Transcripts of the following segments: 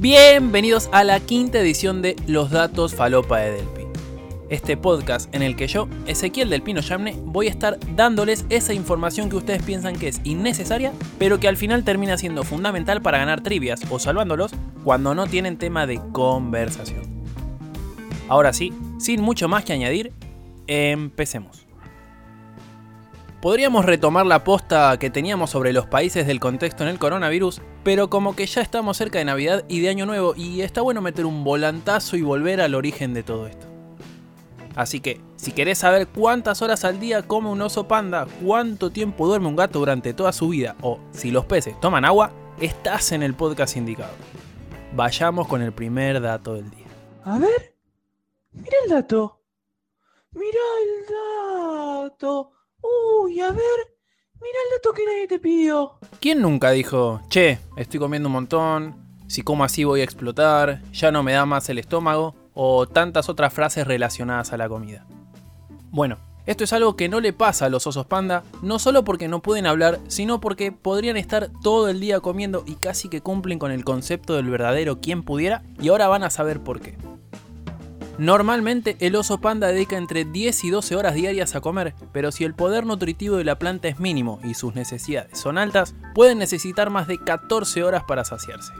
Bienvenidos a la quinta edición de Los Datos Falopa de Delpi. Este podcast en el que yo, Ezequiel del Pino Yamne, voy a estar dándoles esa información que ustedes piensan que es innecesaria, pero que al final termina siendo fundamental para ganar trivias o salvándolos cuando no tienen tema de conversación. Ahora sí, sin mucho más que añadir, empecemos. Podríamos retomar la posta que teníamos sobre los países del contexto en el coronavirus, pero como que ya estamos cerca de Navidad y de Año Nuevo y está bueno meter un volantazo y volver al origen de todo esto. Así que, si querés saber cuántas horas al día come un oso panda, cuánto tiempo duerme un gato durante toda su vida o si los peces toman agua, estás en el podcast indicado. Vayamos con el primer dato del día. A ver, mira el dato. Mira el dato. Uy, a ver, mira el dato que nadie te pidió. ¿Quién nunca dijo, che, estoy comiendo un montón, si como así voy a explotar, ya no me da más el estómago, o tantas otras frases relacionadas a la comida? Bueno, esto es algo que no le pasa a los osos panda, no solo porque no pueden hablar, sino porque podrían estar todo el día comiendo y casi que cumplen con el concepto del verdadero quien pudiera, y ahora van a saber por qué. Normalmente el oso panda dedica entre 10 y 12 horas diarias a comer, pero si el poder nutritivo de la planta es mínimo y sus necesidades son altas, pueden necesitar más de 14 horas para saciarse.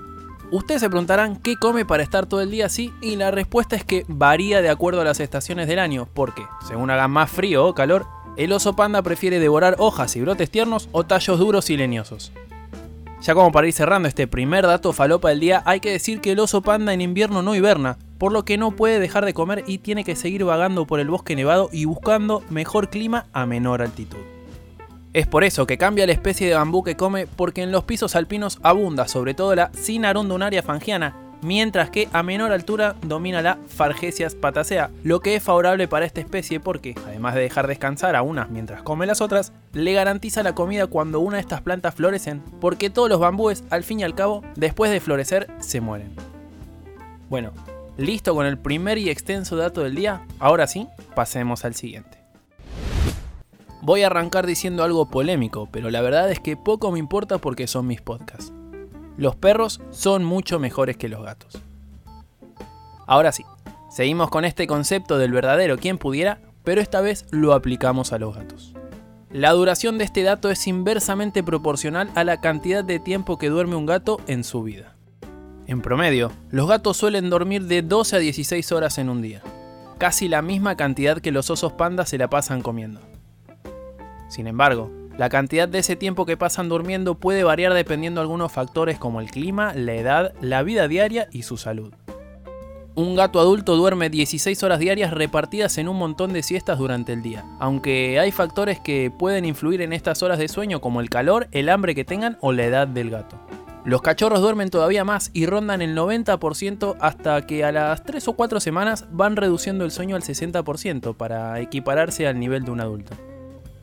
Ustedes se preguntarán qué come para estar todo el día así y la respuesta es que varía de acuerdo a las estaciones del año, porque, según haga más frío o calor, el oso panda prefiere devorar hojas y brotes tiernos o tallos duros y leñosos. Ya como para ir cerrando este primer dato falopa del día, hay que decir que el oso panda en invierno no hiberna, por lo que no puede dejar de comer y tiene que seguir vagando por el bosque nevado y buscando mejor clima a menor altitud. Es por eso que cambia la especie de bambú que come porque en los pisos alpinos abunda sobre todo la Cinarundunaria fangiana, mientras que a menor altura domina la Fargesias patacea, lo que es favorable para esta especie porque, además de dejar descansar a unas mientras come las otras, le garantiza la comida cuando una de estas plantas florecen, porque todos los bambúes, al fin y al cabo, después de florecer, se mueren. Bueno, ¿Listo con el primer y extenso dato del día? Ahora sí, pasemos al siguiente. Voy a arrancar diciendo algo polémico, pero la verdad es que poco me importa porque son mis podcasts. Los perros son mucho mejores que los gatos. Ahora sí, seguimos con este concepto del verdadero quien pudiera, pero esta vez lo aplicamos a los gatos. La duración de este dato es inversamente proporcional a la cantidad de tiempo que duerme un gato en su vida. En promedio, los gatos suelen dormir de 12 a 16 horas en un día, casi la misma cantidad que los osos pandas se la pasan comiendo. Sin embargo, la cantidad de ese tiempo que pasan durmiendo puede variar dependiendo de algunos factores como el clima, la edad, la vida diaria y su salud. Un gato adulto duerme 16 horas diarias repartidas en un montón de siestas durante el día, aunque hay factores que pueden influir en estas horas de sueño como el calor, el hambre que tengan o la edad del gato. Los cachorros duermen todavía más y rondan el 90% hasta que a las 3 o 4 semanas van reduciendo el sueño al 60% para equipararse al nivel de un adulto.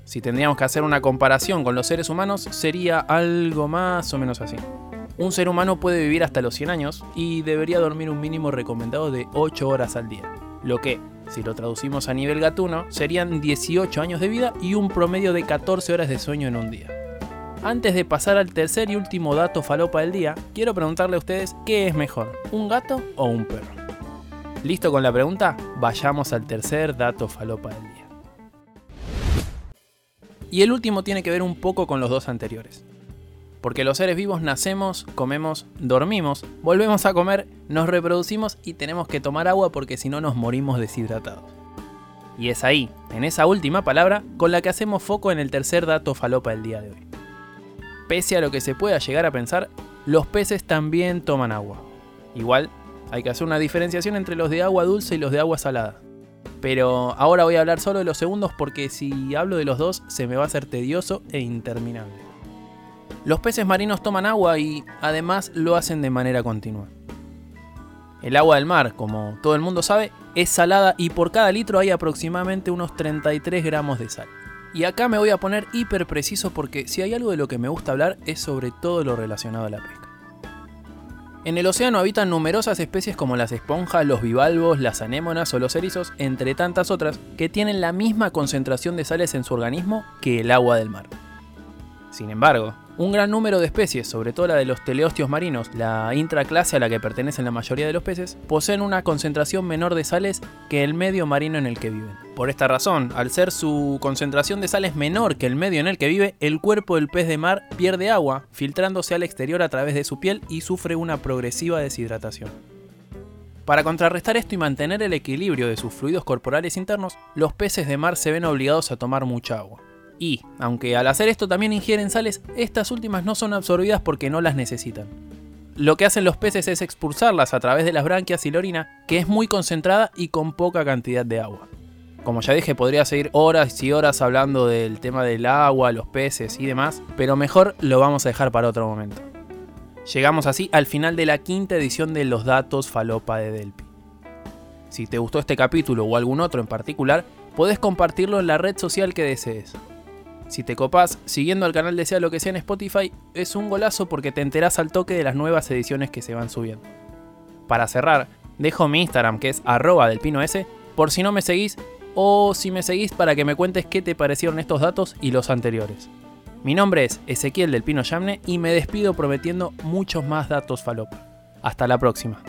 Si tendríamos que hacer una comparación con los seres humanos, sería algo más o menos así. Un ser humano puede vivir hasta los 100 años y debería dormir un mínimo recomendado de 8 horas al día, lo que, si lo traducimos a nivel gatuno, serían 18 años de vida y un promedio de 14 horas de sueño en un día. Antes de pasar al tercer y último dato falopa del día, quiero preguntarle a ustedes qué es mejor, un gato o un perro. ¿Listo con la pregunta? Vayamos al tercer dato falopa del día. Y el último tiene que ver un poco con los dos anteriores. Porque los seres vivos nacemos, comemos, dormimos, volvemos a comer, nos reproducimos y tenemos que tomar agua porque si no nos morimos deshidratados. Y es ahí, en esa última palabra, con la que hacemos foco en el tercer dato falopa del día de hoy. Pese a lo que se pueda llegar a pensar, los peces también toman agua. Igual, hay que hacer una diferenciación entre los de agua dulce y los de agua salada. Pero ahora voy a hablar solo de los segundos porque si hablo de los dos se me va a hacer tedioso e interminable. Los peces marinos toman agua y además lo hacen de manera continua. El agua del mar, como todo el mundo sabe, es salada y por cada litro hay aproximadamente unos 33 gramos de sal. Y acá me voy a poner hiper preciso porque si hay algo de lo que me gusta hablar es sobre todo lo relacionado a la pesca. En el océano habitan numerosas especies como las esponjas, los bivalvos, las anémonas o los erizos, entre tantas otras, que tienen la misma concentración de sales en su organismo que el agua del mar. Sin embargo, Un gran número de especies, sobre todo la de los teleostios marinos, la intraclase a la que pertenecen la mayoría de los peces, poseen una concentración menor de sales que el medio marino en el que viven. Por esta razón, al ser su concentración de sales menor que el medio en el que vive, el cuerpo del pez de mar pierde agua, filtrándose al exterior a través de su piel y sufre una progresiva deshidratación. Para contrarrestar esto y mantener el equilibrio de sus fluidos corporales internos, los peces de mar se ven obligados a tomar mucha agua. Y, aunque al hacer esto también ingieren sales, estas últimas no son absorbidas porque no las necesitan. Lo que hacen los peces es expulsarlas a través de las branquias y la orina, que es muy concentrada y con poca cantidad de agua. Como ya dije, podría seguir horas y horas hablando del tema del agua, los peces y demás, pero mejor lo vamos a dejar para otro momento. Llegamos así al final de la quinta edición de Los Datos Falopa de Delpi. Si te gustó este capítulo o algún otro en particular, podés compartirlo en la red social que desees. Si te copás, siguiendo al canal de Sea lo que sea en Spotify, es un golazo porque te enterás al toque de las nuevas ediciones que se van subiendo. Para cerrar, dejo mi Instagram que es arroba del pino S, por si no me seguís o si me seguís para que me cuentes qué te parecieron estos datos y los anteriores. Mi nombre es Ezequiel del Pino Yamne y me despido prometiendo muchos más datos falopa. Hasta la próxima.